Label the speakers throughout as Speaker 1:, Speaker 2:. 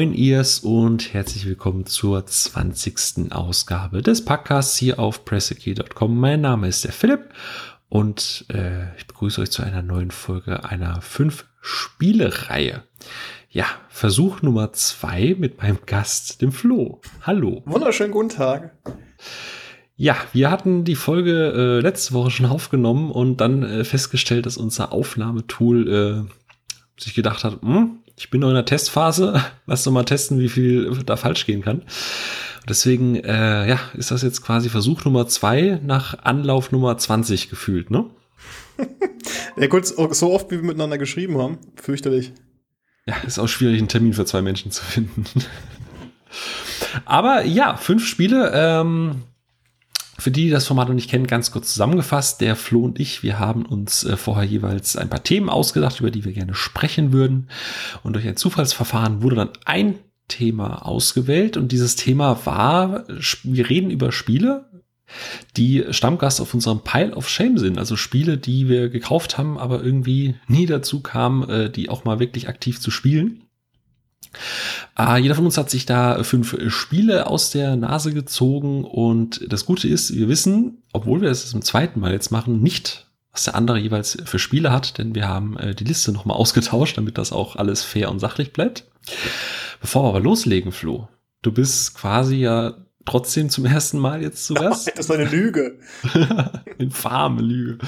Speaker 1: Moin Ears und herzlich willkommen zur 20. Ausgabe des Podcasts hier auf pressekey.com. Mein Name ist der Philipp und äh, ich begrüße euch zu einer neuen Folge einer 5-Spiele-Reihe. Ja, Versuch Nummer 2 mit meinem Gast, dem Flo. Hallo.
Speaker 2: Wunderschönen guten Tag.
Speaker 1: Ja, wir hatten die Folge äh, letzte Woche schon aufgenommen und dann äh, festgestellt, dass unser Aufnahmetool äh, sich gedacht hat, hm, ich bin noch in der Testphase, lass doch mal testen, wie viel da falsch gehen kann. Deswegen, äh, ja, ist das jetzt quasi Versuch Nummer zwei nach Anlauf Nummer 20 gefühlt, ne?
Speaker 2: ja gut, so oft wie wir miteinander geschrieben haben, fürchterlich.
Speaker 1: Ja, ist auch schwierig, einen Termin für zwei Menschen zu finden. Aber ja, fünf Spiele. Ähm, für die, die das Format noch nicht kennen, ganz kurz zusammengefasst. Der Flo und ich, wir haben uns äh, vorher jeweils ein paar Themen ausgedacht, über die wir gerne sprechen würden. Und durch ein Zufallsverfahren wurde dann ein Thema ausgewählt. Und dieses Thema war, wir reden über Spiele, die Stammgast auf unserem Pile of Shame sind. Also Spiele, die wir gekauft haben, aber irgendwie nie dazu kamen, äh, die auch mal wirklich aktiv zu spielen. Äh, jeder von uns hat sich da fünf Spiele aus der Nase gezogen und das Gute ist, wir wissen, obwohl wir es zum zweiten Mal jetzt machen, nicht, was der andere jeweils für Spiele hat, denn wir haben äh, die Liste nochmal ausgetauscht, damit das auch alles fair und sachlich bleibt. Bevor wir aber loslegen, Flo, du bist quasi ja trotzdem zum ersten Mal jetzt zu Gast.
Speaker 2: das ist eine Lüge.
Speaker 1: Infame Lüge.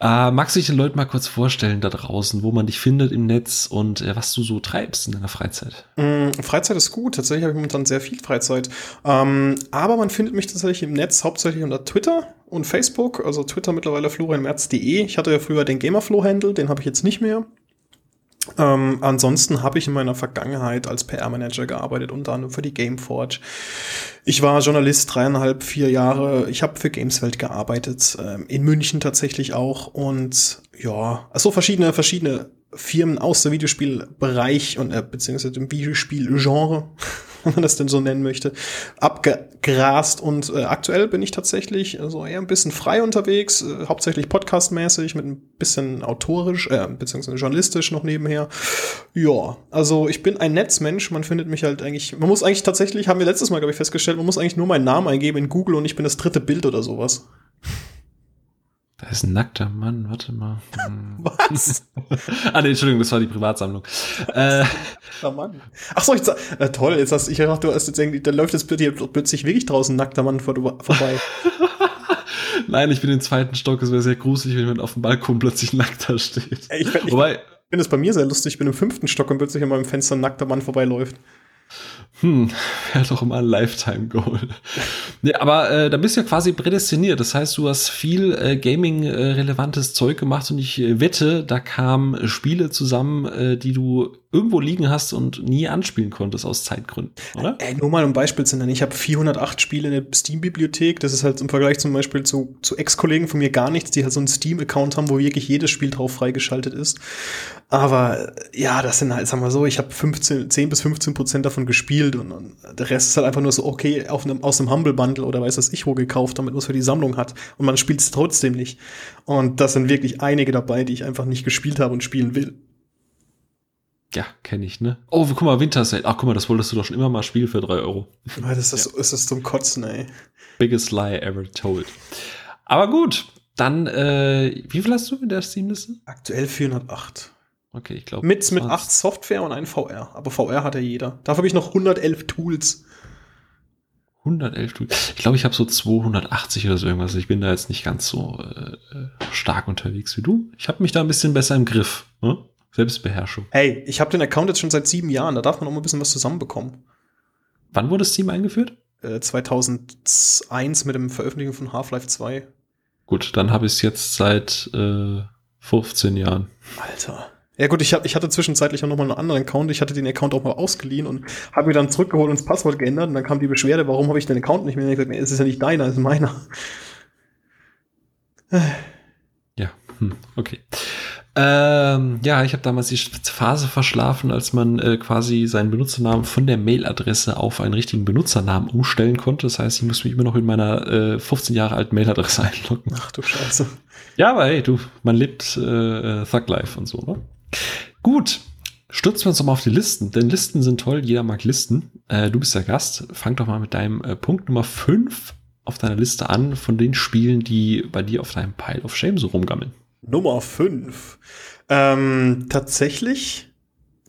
Speaker 1: Äh, magst du dich den Leuten mal kurz vorstellen da draußen, wo man dich findet im Netz und äh, was du so treibst in deiner Freizeit?
Speaker 2: Mm, Freizeit ist gut. Tatsächlich habe ich momentan sehr viel Freizeit. Ähm, aber man findet mich tatsächlich im Netz hauptsächlich unter Twitter und Facebook. Also Twitter mittlerweile florianmerz.de. Ich hatte ja früher den Gamerflow-Handle, den habe ich jetzt nicht mehr. Ähm, ansonsten habe ich in meiner Vergangenheit als PR-Manager gearbeitet, unter anderem für die Gameforge. Ich war Journalist dreieinhalb, vier Jahre. Ich habe für Gameswelt gearbeitet, ähm, in München tatsächlich auch. Und ja, also verschiedene, verschiedene Firmen aus dem Videospielbereich und äh, beziehungsweise dem Videospielgenre wenn man das denn so nennen möchte, abgegrast. Und äh, aktuell bin ich tatsächlich äh, so eher ein bisschen frei unterwegs, äh, hauptsächlich podcastmäßig, mit ein bisschen autorisch, äh, beziehungsweise journalistisch noch nebenher. Ja, also ich bin ein Netzmensch, man findet mich halt eigentlich, man muss eigentlich tatsächlich, haben wir letztes Mal, glaube ich, festgestellt, man muss eigentlich nur meinen Namen eingeben in Google und ich bin das dritte Bild oder sowas.
Speaker 1: Da ist ein nackter Mann, warte mal.
Speaker 2: Hm. Was?
Speaker 1: ah, nee, Entschuldigung, das war die Privatsammlung. äh,
Speaker 2: nackter Mann. Ach so, ich sag, äh, toll, jetzt hast ich dachte, du hast jetzt irgendwie, da läuft jetzt plötzlich wirklich draußen ein nackter Mann vor, vorbei.
Speaker 1: Nein, ich bin im zweiten Stock, es wäre sehr gruselig, wenn auf dem Balkon plötzlich nackter steht.
Speaker 2: Ich, ich, Wobei, ich finde es bei mir sehr lustig, ich bin im fünften Stock und plötzlich an meinem Fenster ein nackter Mann vorbeiläuft.
Speaker 1: Hm, wäre doch immer ein Lifetime-Goal. nee, aber äh, da bist du ja quasi prädestiniert. Das heißt, du hast viel äh, Gaming-relevantes äh, Zeug gemacht und ich äh, wette, da kamen Spiele zusammen, äh, die du irgendwo liegen hast und nie anspielen konntest aus Zeitgründen, oder?
Speaker 2: Ey, nur mal um Beispiel zu nennen. Ich habe 408 Spiele in der Steam-Bibliothek. Das ist halt im Vergleich zum Beispiel zu, zu Ex-Kollegen von mir gar nichts, die halt so einen Steam-Account haben, wo wirklich jedes Spiel drauf freigeschaltet ist. Aber ja, das sind halt, sagen wir so, ich habe 15, 10 bis 15 Prozent davon gespielt und, und, der Rest ist halt einfach nur so, okay, auf einem, aus einem Humble-Bundle oder weiß was ich wo gekauft, damit man es für die Sammlung hat. Und man spielt es trotzdem nicht. Und das sind wirklich einige dabei, die ich einfach nicht gespielt habe und spielen will.
Speaker 1: Ja, kenne ich, ne? Oh, guck mal, Winter Sale. Ach, guck mal, das wolltest du doch schon immer mal spielen für drei Euro.
Speaker 2: Das ist, das, ja. ist das zum Kotzen, ey.
Speaker 1: Biggest lie ever told. Aber gut, dann, äh, wie viel hast du in der Steam-Liste?
Speaker 2: Aktuell 408.
Speaker 1: Okay, ich glaube.
Speaker 2: Mit, mit 8 Software und ein VR. Aber VR hat ja jeder. Dafür habe ich noch 111 Tools.
Speaker 1: 111 Tools. Ich glaube, ich habe so 280 oder so irgendwas. Ich bin da jetzt nicht ganz so äh, äh stark unterwegs wie du. Ich habe mich da ein bisschen besser im Griff. Ne? Selbstbeherrschung.
Speaker 2: Hey, ich habe den Account jetzt schon seit sieben Jahren, da darf man auch mal ein bisschen was zusammenbekommen.
Speaker 1: Wann wurde Steam eingeführt?
Speaker 2: Äh, 2001 mit dem Veröffentlichen von Half-Life 2.
Speaker 1: Gut, dann habe ich es jetzt seit äh, 15 Jahren.
Speaker 2: Alter. Ja gut, ich, hab, ich hatte zwischenzeitlich auch noch mal einen anderen Account. Ich hatte den Account auch mal ausgeliehen und habe mir dann zurückgeholt und das Passwort geändert. Und dann kam die Beschwerde, warum habe ich den Account nicht mehr? Und ich gesagt, es ist ja nicht deiner, es ist meiner.
Speaker 1: Ja, hm, okay. Ähm, ja, ich habe damals die Phase verschlafen, als man äh, quasi seinen Benutzernamen von der Mailadresse auf einen richtigen Benutzernamen umstellen konnte. Das heißt, ich muss mich immer noch in meiner äh, 15 Jahre alten Mailadresse einloggen.
Speaker 2: Ach du Scheiße.
Speaker 1: Ja, aber hey, du, man lebt äh, Thug Life und so, ne? Gut. stürzen wir uns doch mal auf die Listen, denn Listen sind toll, jeder mag Listen. Äh, du bist der Gast, fang doch mal mit deinem äh, Punkt Nummer 5 auf deiner Liste an von den Spielen, die bei dir auf deinem Pile of Shame so rumgammeln.
Speaker 2: Nummer 5. Ähm, tatsächlich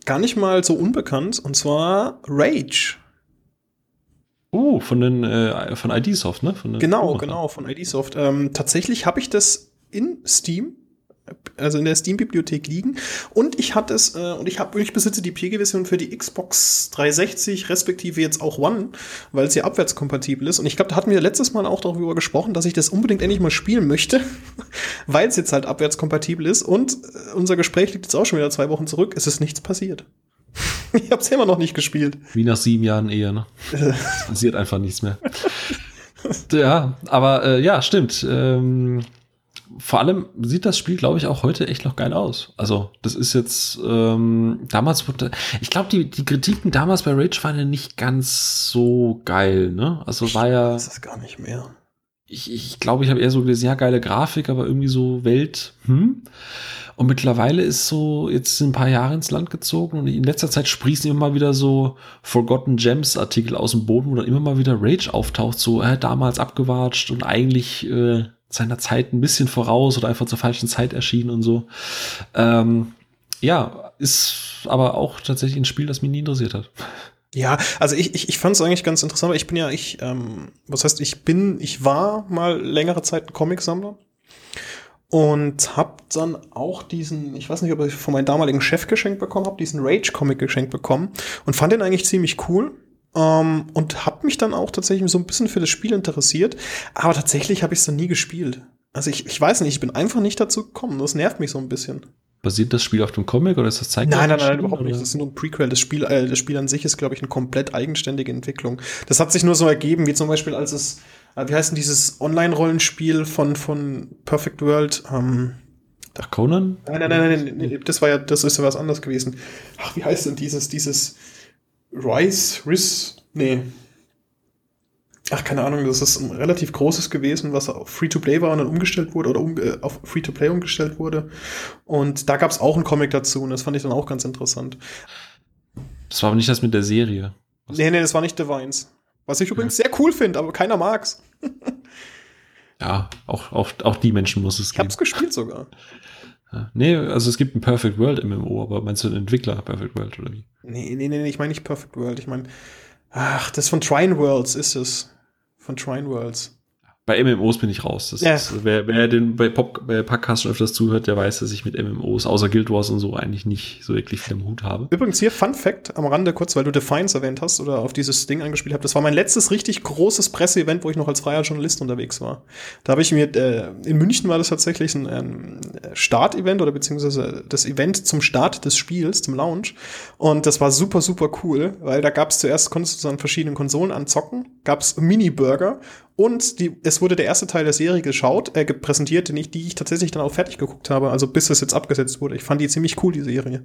Speaker 2: gar nicht mal so unbekannt, und zwar Rage.
Speaker 1: Oh, von den äh, von ID-Soft, ne? Von
Speaker 2: genau, genau, von ID-Soft. Ähm, tatsächlich habe ich das in Steam also in der Steam-Bibliothek liegen. Und ich hatte es, äh, und ich habe, ich besitze die PG-Version für die Xbox 360, respektive jetzt auch One, weil es ja abwärtskompatibel ist. Und ich glaube, da hatten wir letztes Mal auch darüber gesprochen, dass ich das unbedingt endlich mal spielen möchte, weil es jetzt halt abwärtskompatibel ist. Und äh, unser Gespräch liegt jetzt auch schon wieder zwei Wochen zurück. Es ist nichts passiert. ich habe es immer noch nicht gespielt.
Speaker 1: Wie nach sieben Jahren Ehe, ne? es passiert einfach nichts mehr. ja, aber äh, ja, stimmt. Ähm vor allem sieht das Spiel, glaube ich, auch heute echt noch geil aus. Also, das ist jetzt, ähm, damals wurde, ich glaube, die, die Kritiken damals bei Rage waren ja nicht ganz so geil, ne? Also war ja.
Speaker 2: Das ist gar nicht mehr.
Speaker 1: Ich, ich glaube, ich habe eher so gelesen, ja, geile Grafik, aber irgendwie so Welt, hm? Und mittlerweile ist so, jetzt sind ein paar Jahre ins Land gezogen und in letzter Zeit sprießen immer mal wieder so Forgotten Gems Artikel aus dem Boden, wo dann immer mal wieder Rage auftaucht, so, äh, damals abgewatscht und eigentlich, äh, seiner Zeit ein bisschen voraus oder einfach zur falschen Zeit erschienen und so. Ähm, ja, ist aber auch tatsächlich ein Spiel, das mich nie interessiert hat.
Speaker 2: Ja, also ich, ich, ich fand es eigentlich ganz interessant, weil ich bin ja, ich, ähm, was heißt, ich bin, ich war mal längere Zeit ein Comicsammler und hab dann auch diesen, ich weiß nicht, ob ich von meinem damaligen Chef geschenkt bekommen habe, diesen Rage-Comic geschenkt bekommen und fand den eigentlich ziemlich cool ähm, und habe mich dann auch tatsächlich so ein bisschen für das Spiel interessiert. Aber tatsächlich habe ich es dann nie gespielt. Also ich, ich weiß nicht, ich bin einfach nicht dazu gekommen. Das nervt mich so ein bisschen.
Speaker 1: Basiert das Spiel auf dem Comic oder ist das
Speaker 2: Zeitgleich? Nein, nein, nein, überhaupt nicht. Das ist nur ein Prequel. Das Spiel, äh, das Spiel an sich ist, glaube ich, eine komplett eigenständige Entwicklung. Das hat sich nur so ergeben, wie zum Beispiel, als es, äh, wie heißt denn dieses Online-Rollenspiel von, von Perfect World? Ähm,
Speaker 1: Ach, Conan?
Speaker 2: Nein, nein, nein, nein, nein, das war ja, das ist ja was anderes gewesen. Ach, wie heißt denn dieses, dieses, Rice, Riz, nee. Ach, keine Ahnung, das ist ein relativ großes gewesen, was auf Free-to-Play war und dann umgestellt wurde oder um, äh, auf Free-to-Play umgestellt wurde. Und da gab es auch einen Comic dazu und das fand ich dann auch ganz interessant.
Speaker 1: Das war aber nicht das mit der Serie.
Speaker 2: Was? Nee, nee, das war nicht Divines. Was ich übrigens ja. sehr cool finde, aber keiner mag's.
Speaker 1: ja, auch, auch, auch die Menschen muss es
Speaker 2: geben. Ich hab's gespielt sogar.
Speaker 1: Ja. Nee, also es gibt ein Perfect World MMO, aber meinst du den Entwickler Perfect World oder wie?
Speaker 2: Nee, nee, nee, ich meine nicht Perfect World. Ich meine, ach, das von Trine Worlds ist es. Von Trine Worlds.
Speaker 1: Bei MMOs bin ich raus. Das ja. ist, wer, wer den bei, Pop, bei Podcast schon öfters zuhört, der weiß, dass ich mit MMOs außer Guild Wars und so eigentlich nicht so wirklich viel im Hut habe.
Speaker 2: Übrigens hier Fun Fact am Rande kurz, weil du Defiance erwähnt hast oder auf dieses Ding angespielt hast. Das war mein letztes richtig großes Presseevent, wo ich noch als freier Journalist unterwegs war. Da habe ich mir, äh, in München war das tatsächlich ein, ein Start-Event oder beziehungsweise das Event zum Start des Spiels, zum Launch. Und das war super, super cool, weil da gab es zuerst, konntest du an verschiedenen Konsolen anzocken, gab es Mini-Burger und die, es wurde der erste Teil der Serie geschaut, äh, präsentiert, den ich, die ich tatsächlich dann auch fertig geguckt habe, also bis es jetzt abgesetzt wurde. Ich fand die ziemlich cool, die Serie.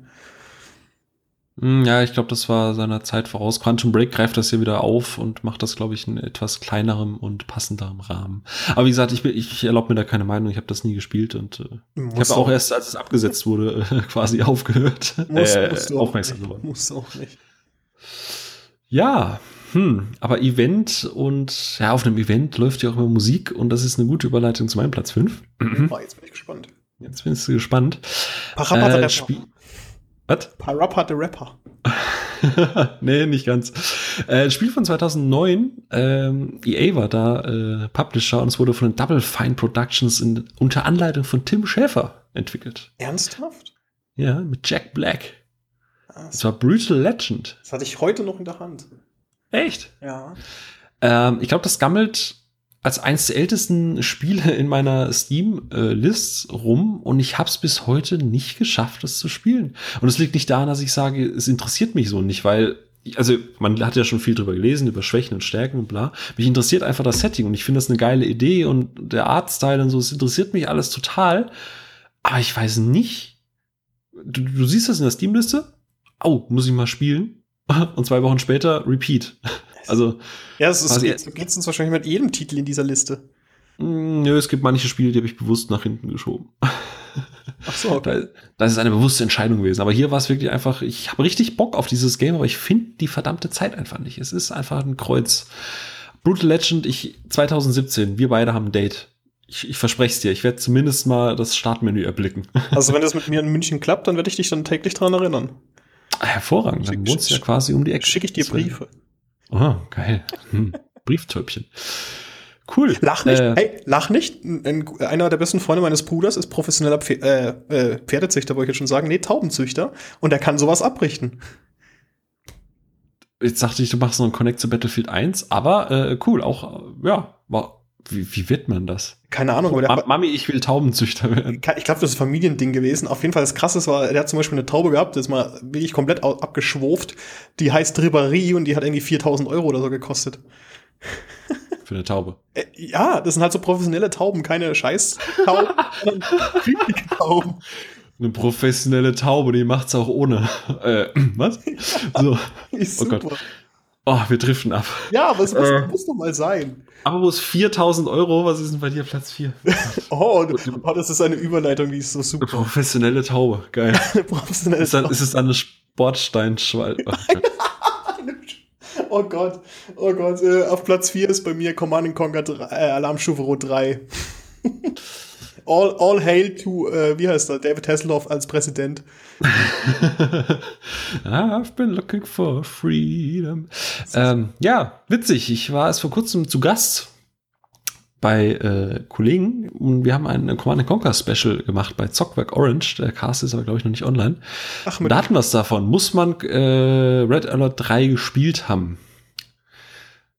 Speaker 1: Hm, ja, ich glaube, das war seiner Zeit voraus. Quantum Break greift das hier wieder auf und macht das, glaube ich, in etwas kleinerem und passenderem Rahmen. Aber wie gesagt, ich, ich erlaube mir da keine Meinung. Ich habe das nie gespielt und äh, ich habe auch erst, als es abgesetzt wurde, äh, quasi aufgehört. Muss, äh, musst du aufmerksam geworden. Musst du auch nicht. Ja, hm, aber Event und ja, auf einem Event läuft ja auch immer Musik und das ist eine gute Überleitung zu meinem Platz 5.
Speaker 2: Oh, jetzt bin ich gespannt.
Speaker 1: Jetzt bist du gespannt.
Speaker 2: Parappa äh, der Rapper. Was? Parappa der Rapper.
Speaker 1: nee, nicht ganz. Äh, Spiel von 2009. Ähm, EA war da äh, Publisher und es wurde von Double Fine Productions in, unter Anleitung von Tim Schäfer entwickelt.
Speaker 2: Ernsthaft?
Speaker 1: Ja, mit Jack Black. Es war Brutal Legend.
Speaker 2: Das hatte ich heute noch in der Hand.
Speaker 1: Echt?
Speaker 2: Ja.
Speaker 1: Ähm, ich glaube, das gammelt als eines der ältesten Spiele in meiner Steam-List äh, rum und ich habe es bis heute nicht geschafft, das zu spielen. Und es liegt nicht daran, dass ich sage, es interessiert mich so nicht, weil also man hat ja schon viel drüber gelesen, über Schwächen und Stärken und bla. Mich interessiert einfach das Setting und ich finde das eine geile Idee und der Artstyle und so, es interessiert mich alles total. Aber ich weiß nicht. Du, du siehst das in der Steam-Liste? Oh, muss ich mal spielen? und zwei Wochen später Repeat. Also.
Speaker 2: Ja, es ist, geht, so geht's uns wahrscheinlich mit jedem Titel in dieser Liste.
Speaker 1: Mm, nö, es gibt manche Spiele, die habe ich bewusst nach hinten geschoben. Ach so, okay. Das ist eine bewusste Entscheidung gewesen. Aber hier war es wirklich einfach, ich habe richtig Bock auf dieses Game, aber ich finde die verdammte Zeit einfach nicht. Es ist einfach ein Kreuz. Brutal Legend, ich 2017, wir beide haben ein Date. Ich, ich verspreche es dir, ich werde zumindest mal das Startmenü erblicken.
Speaker 2: Also wenn das mit mir in München klappt, dann werde ich dich dann täglich dran erinnern.
Speaker 1: Ah, hervorragend, dann wohnst du ja quasi um die Ecke.
Speaker 2: Schicke ich dir Briefe.
Speaker 1: Oh, geil. Hm. Brieftöpfchen. Cool.
Speaker 2: Lach nicht. Äh, hey, lach nicht. Ein, einer der besten Freunde meines Bruders ist professioneller Pfer äh, äh, Pferdezüchter, wollte ich jetzt schon sagen. Nee, Taubenzüchter. Und er kann sowas abrichten.
Speaker 1: Jetzt dachte ich, du machst noch einen Connect zu Battlefield 1, aber äh, cool, auch, äh, ja, war, wie, wie wird man das?
Speaker 2: Keine Ahnung. Aber
Speaker 1: Ma Mami, ich will Taubenzüchter werden.
Speaker 2: Ich glaube, das ist ein Familiending gewesen. Auf jeden Fall das Krasse war, der hat zum Beispiel eine Taube gehabt, das ist mal wirklich komplett abgeschwurft. Die heißt Ribéry und die hat irgendwie 4000 Euro oder so gekostet.
Speaker 1: Für eine Taube.
Speaker 2: Äh, ja, das sind halt so professionelle Tauben, keine Scheiß-Tauben, sondern richtige
Speaker 1: Tauben. Eine professionelle Taube, die macht's auch ohne. Äh, was? So. oh Gott. Oh, wir driften ab.
Speaker 2: Ja, aber es muss, äh, muss doch mal sein.
Speaker 1: Aber wo es 4000 Euro, was ist denn bei dir Platz 4?
Speaker 2: oh, oh, das ist eine Überleitung, die ist so super.
Speaker 1: Eine professionelle Taube, geil. eine professionelle ist, dann, Taube. ist es eine Sportsteinschwal.
Speaker 2: Oh, oh Gott, oh Gott. Äh, auf Platz 4 ist bei mir Command Conquer 3, äh, Alarmstufe Rot 3. all, all hail to, äh, wie heißt er, David Hasselhoff als Präsident.
Speaker 1: I've been looking for freedom. Ähm, ja, witzig. Ich war erst vor kurzem zu Gast bei äh, Kollegen und wir haben ein Command Conquer Special gemacht bei Zockwerk Orange. Der Cast ist aber, glaube ich, noch nicht online. Ach, da hatten wir es davon. Muss man äh, Red Alert 3 gespielt haben?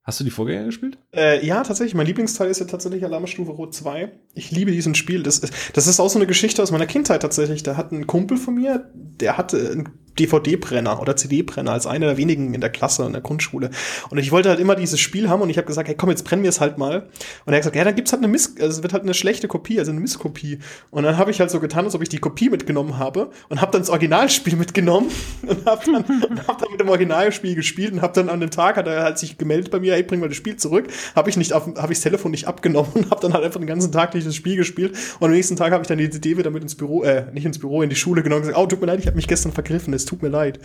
Speaker 1: Hast du die Vorgänger gespielt?
Speaker 2: Äh, ja, tatsächlich. Mein Lieblingsteil ist ja tatsächlich Alarmstufe Rot 2. Ich liebe diesen Spiel. Das ist, das ist auch so eine Geschichte aus meiner Kindheit tatsächlich. Da hat ein Kumpel von mir, der hatte ein DVD-Brenner oder CD-Brenner als einer der wenigen in der Klasse in der Grundschule. Und ich wollte halt immer dieses Spiel haben und ich habe gesagt, hey komm, jetzt brennen wir es halt mal. Und er hat gesagt, ja, dann gibt's halt eine Miss, also es wird halt eine schlechte Kopie, also eine Misskopie. Und dann habe ich halt so getan, als ob ich die Kopie mitgenommen habe und habe dann das Originalspiel mitgenommen und habe dann, hab dann mit dem Originalspiel gespielt und habe dann an dem Tag hat er halt sich gemeldet bei mir, hey, bring mal das Spiel zurück. Habe ich nicht auf, habe ich das Telefon nicht abgenommen und habe dann halt einfach den ganzen Tag dieses Spiel gespielt. Und am nächsten Tag habe ich dann die CD wieder mit ins Büro, äh, nicht ins Büro, in die Schule genommen und gesagt, oh, tut mir leid, ich habe mich gestern vergriffen es tut mir leid.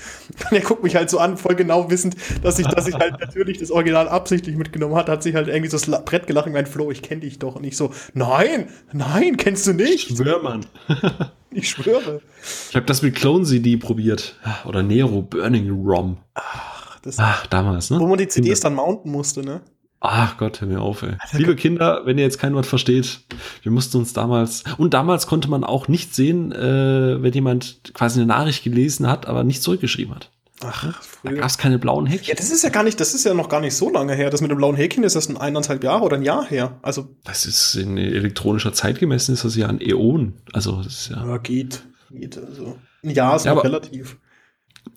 Speaker 2: Und er guckt mich halt so an, voll genau wissend, dass ich, dass ich halt natürlich das Original absichtlich mitgenommen hat, hat sich halt irgendwie so das Brett gelacht und meint, Flo, ich kenne dich doch. Und ich so, nein, nein, kennst du nicht?
Speaker 1: Ich schwöre, Mann.
Speaker 2: ich schwöre.
Speaker 1: Ich habe das mit Clone CD probiert. Oder Nero Burning ROM.
Speaker 2: Ach,
Speaker 1: das Ach, damals, ne?
Speaker 2: Wo man die CDs dann mounten musste, ne?
Speaker 1: Ach Gott, hör mir auf, ey. Also, Liebe Kinder, wenn ihr jetzt kein Wort versteht, wir mussten uns damals, und damals konnte man auch nicht sehen, äh, wenn jemand quasi eine Nachricht gelesen hat, aber nicht zurückgeschrieben hat.
Speaker 2: Ach,
Speaker 1: früher. Da gab es keine blauen Häkchen.
Speaker 2: Ja, das ist ja gar nicht, das ist ja noch gar nicht so lange her. Das mit dem blauen Häkchen ist das ein eineinhalb Jahre oder ein Jahr her. Also.
Speaker 1: Das ist in elektronischer Zeit gemessen, ist das ja ein Äon. Also, das ist ja.
Speaker 2: Ja, geht. Geht. Also. Ein Jahr ist ja, noch relativ.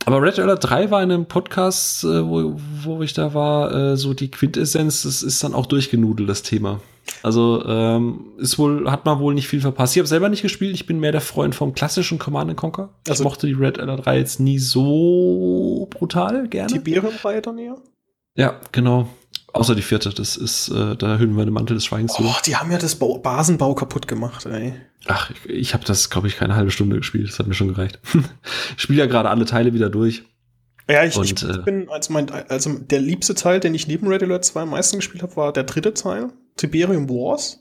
Speaker 1: Aber Red Alert 3 war in einem Podcast, äh, wo, wo ich da war, äh, so die Quintessenz, das ist dann auch durchgenudelt, das Thema. Also ähm, ist wohl, hat man wohl nicht viel verpasst. Ich habe selber nicht gespielt, ich bin mehr der Freund vom klassischen Command Conquer. Also, ich mochte die Red Alert 3 jetzt nie so brutal gerne.
Speaker 2: Tiberium-Reihe dann eher?
Speaker 1: Ja, genau. Außer die vierte, das ist, äh, da hüllen wir den Mantel des Schweigens
Speaker 2: zu. Oh, die haben ja das Bau Basenbau kaputt gemacht, ey.
Speaker 1: Ach, ich, ich habe das, glaube ich, keine halbe Stunde gespielt. Das hat mir schon gereicht. ich spiele ja gerade alle Teile wieder durch.
Speaker 2: Ja, ich, Und, ich, äh, bin, also, mein, also der liebste Teil, den ich neben Red Alert 2 am meisten gespielt habe, war der dritte Teil, Tiberium Wars.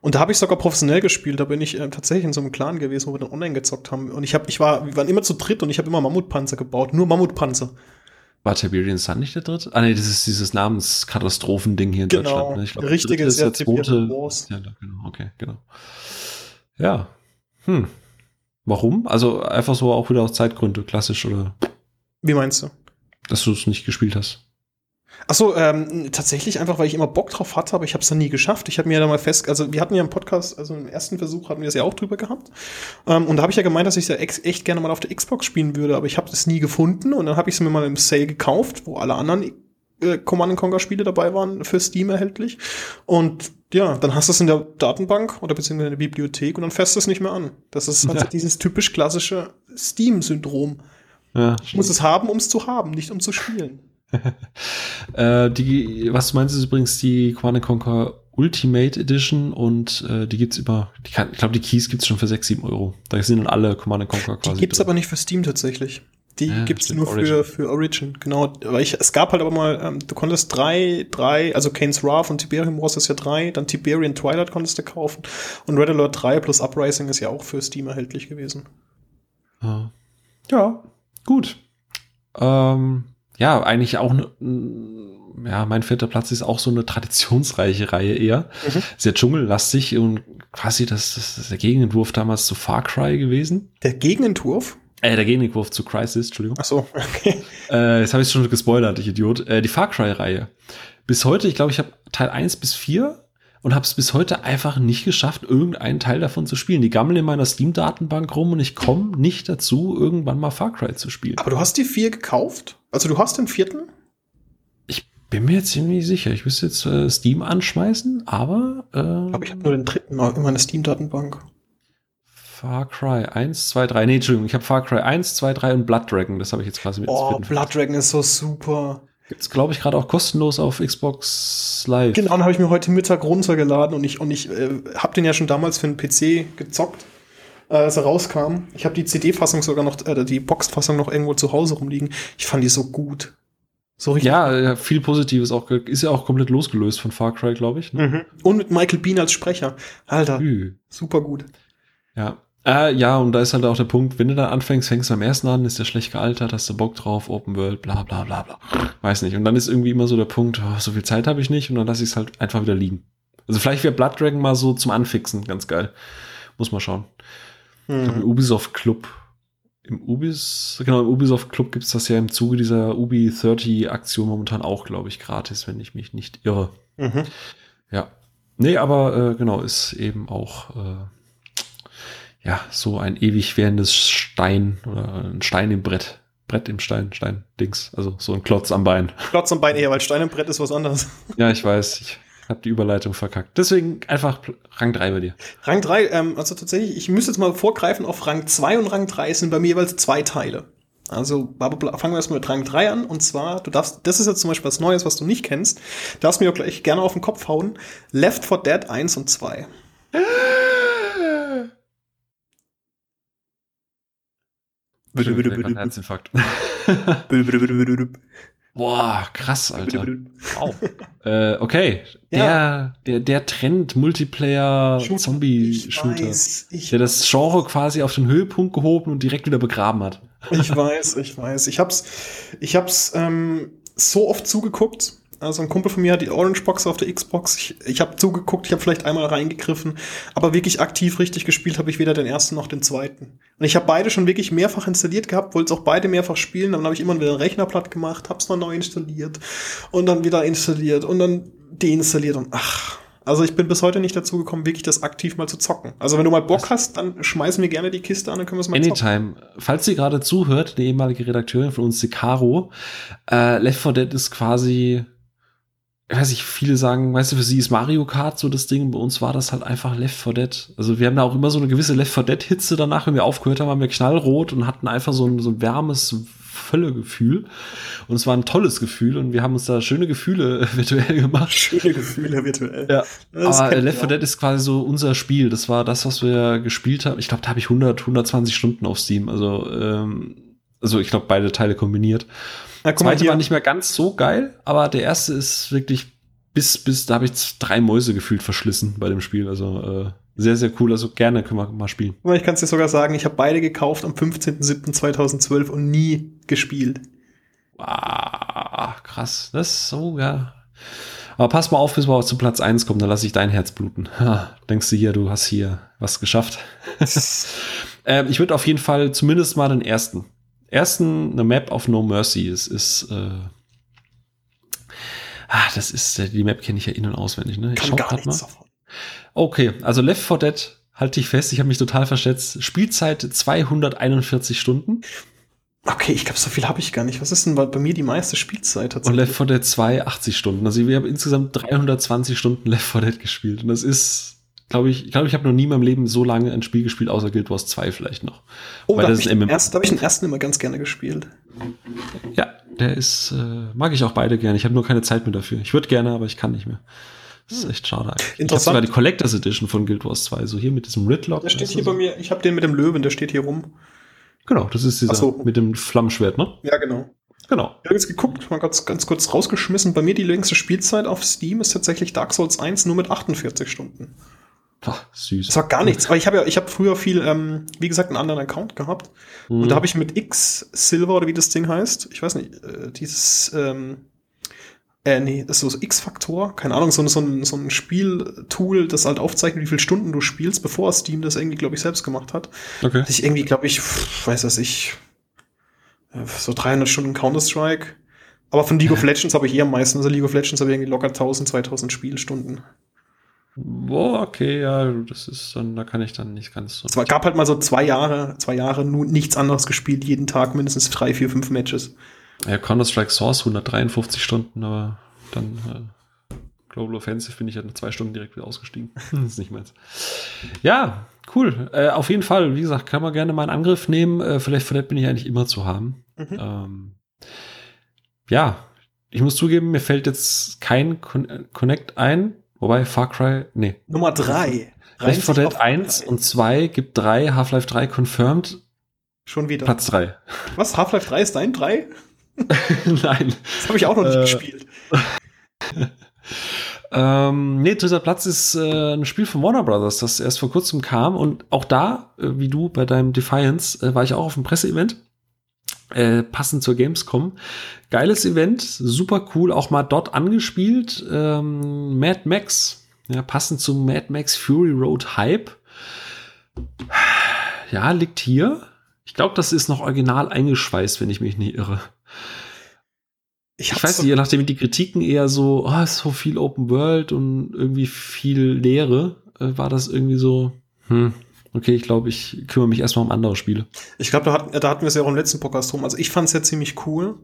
Speaker 2: Und da habe ich sogar professionell gespielt. Da bin ich äh, tatsächlich in so einem Clan gewesen, wo wir dann online gezockt haben. Und ich habe, ich war, wir waren immer zu dritt und ich habe immer Mammutpanzer gebaut, nur Mammutpanzer.
Speaker 1: War Tiberian Sun nicht der dritte? Ah, nee, das ist dieses Namenskatastrophending hier in
Speaker 2: genau,
Speaker 1: Deutschland.
Speaker 2: Ne? Ich glaub, richtige ist der zweite.
Speaker 1: Ja, genau, okay, genau. Ja. Hm. Warum? Also einfach so auch wieder aus Zeitgründe, klassisch oder?
Speaker 2: Wie meinst du?
Speaker 1: Dass du es nicht gespielt hast.
Speaker 2: Achso, ähm, tatsächlich einfach, weil ich immer Bock drauf hatte, aber ich habe es dann nie geschafft. Ich habe mir ja da mal fest, also wir hatten ja im Podcast, also im ersten Versuch hatten wir es ja auch drüber gehabt. Ähm, und da habe ich ja gemeint, dass ich es ja echt gerne mal auf der Xbox spielen würde, aber ich habe es nie gefunden und dann habe ich es mir mal im Sale gekauft, wo alle anderen äh, Command Conquer Spiele dabei waren für Steam erhältlich. Und ja, dann hast du es in der Datenbank oder beziehungsweise in der Bibliothek und dann fässt es nicht mehr an. Das ist halt ja. dieses typisch klassische Steam-Syndrom. Ja, ich muss es haben, um es zu haben, nicht um zu spielen.
Speaker 1: äh, die, was meinst du übrigens, die Command Conquer Ultimate Edition und äh, die gibt's über, die kann, ich glaube, die Keys gibt's schon für 6, 7 Euro. Da sind dann alle Command Conquer
Speaker 2: quasi. Die gibt's drin. aber nicht für Steam tatsächlich. Die ja, gibt's nur Origin. für, für Origin, genau. Aber ich, es gab halt aber mal, ähm, du konntest drei, drei, also Kane's Wrath und Tiberium Wars ist ja drei, dann Tiberian Twilight konntest du kaufen und Red Alert 3 plus Uprising ist ja auch für Steam erhältlich gewesen.
Speaker 1: Ja, ja gut. Ähm, ja, eigentlich auch ne, ja, mein vierter Platz ist auch so eine traditionsreiche Reihe eher. Mhm. Sehr dschungellastig und quasi das, das ist der Gegenentwurf damals zu Far Cry gewesen.
Speaker 2: Der Gegenentwurf?
Speaker 1: Äh, der Gegenentwurf zu Crisis, Entschuldigung.
Speaker 2: Ach so, okay.
Speaker 1: Äh, jetzt habe ich schon gespoilert, ich Idiot. Äh, die Far Cry-Reihe. Bis heute, ich glaube, ich habe Teil 1 bis 4 und habe es bis heute einfach nicht geschafft, irgendeinen Teil davon zu spielen. Die gammeln in meiner Steam-Datenbank rum und ich komme nicht dazu, irgendwann mal Far Cry zu spielen.
Speaker 2: Aber du hast die vier gekauft? Also du hast den vierten?
Speaker 1: Ich bin mir jetzt ziemlich sicher. Ich müsste jetzt äh, Steam anschmeißen, aber.
Speaker 2: Äh, aber ich habe nur den dritten in meiner Steam-Datenbank.
Speaker 1: Far Cry 1, 2, 3. Nee, Entschuldigung, ich habe Far Cry 1, 2, 3 und Blood Dragon. Das habe ich jetzt quasi mit.
Speaker 2: Oh, Blood Dragon ist so super.
Speaker 1: Gibt's, glaube ich, gerade auch kostenlos auf Xbox Live.
Speaker 2: Genau, dann habe ich mir heute Mittag runtergeladen und ich, und ich äh, habe den ja schon damals für den PC gezockt, als er rauskam. Ich habe die CD-Fassung sogar noch, äh, die Box-Fassung noch irgendwo zu Hause rumliegen. Ich fand die so gut.
Speaker 1: So richtig. Ja, viel Positives auch. Ist ja auch komplett losgelöst von Far Cry, glaube ich.
Speaker 2: Ne? Mhm. Und mit Michael Bean als Sprecher. Alter, Ü. super gut.
Speaker 1: Ja, äh, ja, und da ist halt auch der Punkt, wenn du da anfängst, fängst du am ersten an, ist der schlecht gealtert, hast du Bock drauf, Open World, bla bla bla bla. Weiß nicht. Und dann ist irgendwie immer so der Punkt, oh, so viel Zeit habe ich nicht und dann lasse ich es halt einfach wieder liegen. Also vielleicht wäre Blood Dragon mal so zum Anfixen, ganz geil. Muss mal schauen. Mhm. Ich glaube, im Ubisoft Club. Im Ubis, genau, im Ubisoft Club gibt's das ja im Zuge dieser Ubi 30 Aktion momentan auch, glaube ich, gratis, wenn ich mich nicht irre. Mhm. Ja. Nee, aber äh, genau, ist eben auch äh, ja, so ein ewig währendes Stein oder ein Stein im Brett. Brett im Stein, Stein, Dings. Also so ein Klotz am Bein.
Speaker 2: Klotz am Bein eher, weil Stein im Brett ist was anderes.
Speaker 1: Ja, ich weiß. Ich habe die Überleitung verkackt. Deswegen einfach Rang 3 bei dir.
Speaker 2: Rang 3, ähm, also tatsächlich, ich müsste jetzt mal vorgreifen auf Rang 2 und Rang 3 sind bei mir jeweils zwei Teile. Also fangen wir erstmal mit Rang 3 an. Und zwar, du darfst, das ist jetzt zum Beispiel was Neues, was du nicht kennst. Darfst mir auch gleich gerne auf den Kopf hauen. Left 4 Dead 1 und 2.
Speaker 1: Herzinfarkt. Boah, krass, Alter. Wow. äh, okay. Ja. Der, der, der Trend Multiplayer Zombie-Shooter. Der das Genre quasi auf den Höhepunkt gehoben und direkt wieder begraben hat.
Speaker 2: ich weiß, ich weiß. Ich hab's, ich hab's ähm, so oft zugeguckt also ein Kumpel von mir hat die Orange Box auf der Xbox. Ich, ich habe zugeguckt, ich habe vielleicht einmal reingegriffen, aber wirklich aktiv richtig gespielt habe ich weder den ersten noch den zweiten. Und ich habe beide schon wirklich mehrfach installiert gehabt, wollte es auch beide mehrfach spielen, dann habe ich immer wieder den Rechner platt gemacht, hab's noch neu installiert und dann wieder installiert und dann deinstalliert und ach. Also ich bin bis heute nicht dazu gekommen, wirklich das aktiv mal zu zocken. Also wenn du mal Bock hast, dann schmeiß mir gerne die Kiste an, dann können wir es mal
Speaker 1: Anytime. zocken. Falls sie gerade zuhört, die ehemalige Redakteurin von uns, die Caro, äh, Left 4 Dead ist quasi weiß nicht, viele sagen, weißt du, für sie ist Mario Kart so das Ding, bei uns war das halt einfach Left 4 Dead. Also wir haben da auch immer so eine gewisse Left 4 Dead Hitze danach, wenn wir aufgehört haben, waren wir knallrot und hatten einfach so ein, so ein wärmes Völlegefühl. Und es war ein tolles Gefühl und wir haben uns da schöne Gefühle virtuell gemacht.
Speaker 2: Schöne Gefühle virtuell.
Speaker 1: Ja. Aber Left 4 Dead ist quasi so unser Spiel. Das war das, was wir gespielt haben. Ich glaube, da habe ich 100, 120 Stunden auf Steam. Also, ähm, also ich glaube, beide Teile kombiniert. Der zweite war nicht mehr ganz so geil, aber der erste ist wirklich bis, bis, da habe ich drei Mäuse gefühlt verschlissen bei dem Spiel. Also äh, sehr, sehr cool. Also gerne können wir mal spielen.
Speaker 2: Ich kann es dir sogar sagen, ich habe beide gekauft am 15.07.2012 und nie gespielt.
Speaker 1: Wow, krass. Das ist so, ja. Aber pass mal auf, bis wir zu Platz 1 kommen, dann lasse ich dein Herz bluten. Ha, denkst du hier, du hast hier was geschafft? äh, ich würde auf jeden Fall zumindest mal den ersten ersten eine Map of No Mercy. Es ist, äh, ah, das ist, äh, die Map kenne ich ja innen auswendig, ne? Ich
Speaker 2: Kann schau grad mal. Davon.
Speaker 1: Okay, also Left 4 Dead, halte ich fest, ich habe mich total verschätzt. Spielzeit 241 Stunden.
Speaker 2: Okay, ich glaube, so viel habe ich gar nicht. Was ist denn bei, bei mir die meiste Spielzeit
Speaker 1: tatsächlich? Und Left 4 Dead 2 80 Stunden. Also wir haben insgesamt 320 Stunden Left 4 Dead gespielt. Und das ist glaube ich, ich glaube, ich habe noch nie in meinem Leben so lange ein Spiel gespielt, außer Guild Wars 2 vielleicht noch.
Speaker 2: Oh, Weil da habe ich, erst, hab ich den ersten immer ganz gerne gespielt.
Speaker 1: Ja, der ist, äh, mag ich auch beide gerne. Ich habe nur keine Zeit mehr dafür. Ich würde gerne, aber ich kann nicht mehr. Das ist echt schade eigentlich. Ich habe
Speaker 2: Interessant.
Speaker 1: sogar die Collectors Edition von Guild Wars 2, so hier mit diesem Ridlock.
Speaker 2: Der steht
Speaker 1: du,
Speaker 2: hier
Speaker 1: so.
Speaker 2: bei mir, ich habe den mit dem Löwen, der steht hier rum.
Speaker 1: Genau, das ist dieser
Speaker 2: so.
Speaker 1: mit dem Flammschwert, ne?
Speaker 2: Ja, genau.
Speaker 1: Genau.
Speaker 2: Ich habe jetzt geguckt, mal ganz, ganz kurz rausgeschmissen. Bei mir die längste Spielzeit auf Steam ist tatsächlich Dark Souls 1 nur mit 48 Stunden.
Speaker 1: Ach, süß.
Speaker 2: Das war gar nichts. Aber ich habe ja, ich habe früher viel, ähm, wie gesagt, einen anderen Account gehabt.
Speaker 1: Mhm.
Speaker 2: Und da habe ich mit X Silver oder wie das Ding heißt, ich weiß nicht, äh, dieses, ähm, äh, nee, das ist so X-Faktor, keine Ahnung, so, ein- so, ein, so ein Spieltool, das halt aufzeichnet, wie viele Stunden du spielst, bevor Steam das irgendwie, glaube ich, selbst gemacht hat.
Speaker 1: Okay.
Speaker 2: Dass ich irgendwie, glaube ich, weiß das ich, äh, so 300 Stunden Counter-Strike. Aber von League of Legends habe ich eher am meisten. Also League of Legends habe ich irgendwie locker 1000, 2000 Spielstunden.
Speaker 1: Boah, okay, ja, das ist dann, da kann ich dann nicht ganz so.
Speaker 2: Es war- gab halt mal so zwei Jahre, zwei Jahre nur nichts anderes gespielt, jeden Tag mindestens drei, vier, fünf Matches.
Speaker 1: Ja, Counter-Strike Source 153 Stunden, aber dann äh, Global Offensive bin ich ja nach zwei Stunden direkt wieder ausgestiegen. das ist nicht meins. Ja, cool. Äh, auf jeden Fall, wie gesagt, kann man gerne mal einen Angriff nehmen. Äh, vielleicht vielleicht bin ich eigentlich immer zu haben.
Speaker 2: Mhm.
Speaker 1: Ähm, ja, ich muss zugeben, mir fällt jetzt kein Con äh, Connect ein. Wobei Far Cry, nee.
Speaker 2: Nummer drei.
Speaker 1: Left 4
Speaker 2: sich
Speaker 1: Dead
Speaker 2: auf
Speaker 1: 1
Speaker 2: drei.
Speaker 1: und 2 gibt 3, Half-Life 3 confirmed,
Speaker 2: Schon wieder.
Speaker 1: Platz 3.
Speaker 2: Was? Half-Life 3 ist dein 3?
Speaker 1: Nein.
Speaker 2: Das habe ich auch noch nicht
Speaker 1: Äh,
Speaker 2: gespielt.
Speaker 1: Ähm, nee, dritter Platz ist äh, ein Spiel von Warner Brothers, das erst vor kurzem kam. Und auch da, äh, wie du bei deinem Defiance, äh, war ich auch auf dem Presseevent. Äh, passend zur Gamescom. Geiles Event, super cool, auch mal dort angespielt. Ähm, Mad Max, ja, passend zum Mad Max Fury Road Hype. Ja, liegt hier. Ich glaube, das ist noch original eingeschweißt, wenn ich mich nicht irre. Ich
Speaker 2: hab's
Speaker 1: weiß
Speaker 2: so-
Speaker 1: nicht, je nachdem die Kritiken eher so, oh, so viel Open World und irgendwie viel Leere, äh, war das irgendwie so, hm, okay, ich glaube, ich kümmere mich erstmal um andere Spiele.
Speaker 2: Ich glaube, da, hat, da hatten wir es ja auch im letzten Podcast drum. Also ich fand es ja ziemlich cool.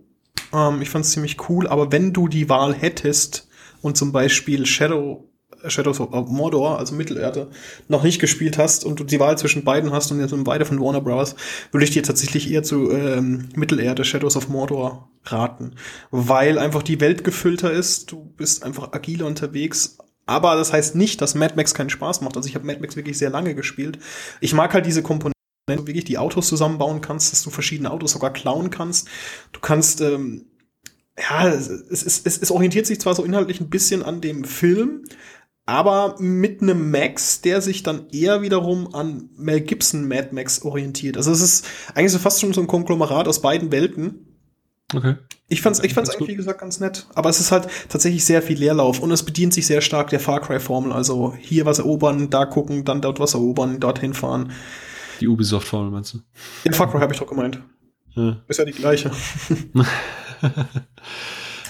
Speaker 2: Ähm, ich fand es ziemlich cool, aber wenn du die Wahl hättest und zum Beispiel Shadow, Shadows of Mordor, also Mittelerde, noch nicht gespielt hast und du die Wahl zwischen beiden hast und jetzt sind beide von Warner Bros., würde ich dir tatsächlich eher zu ähm, Mittelerde, Shadows of Mordor raten. Weil einfach die Welt gefüllter ist, du bist einfach agiler unterwegs. Aber das heißt nicht, dass Mad Max keinen Spaß macht. Also ich habe Mad Max wirklich sehr lange gespielt. Ich mag halt diese Komponente du wirklich die Autos zusammenbauen kannst, dass du verschiedene Autos sogar klauen kannst. Du kannst, ähm, ja, es, es, es, es orientiert sich zwar so inhaltlich ein bisschen an dem Film, aber mit einem Max, der sich dann eher wiederum an Mel Gibson Mad Max orientiert. Also es ist eigentlich so fast schon so ein Konglomerat aus beiden Welten.
Speaker 1: Okay.
Speaker 2: Ich fand's, ich fand's eigentlich, wie gesagt, ganz nett. Aber es ist halt tatsächlich sehr viel Leerlauf und es bedient sich sehr stark der Far Cry-Formel. Also hier was erobern, da gucken, dann dort was erobern, dorthin fahren.
Speaker 1: Die Ubisoft-Formel meinst du?
Speaker 2: Den Far Cry habe ich doch gemeint.
Speaker 1: Ja.
Speaker 2: Ist ja die gleiche.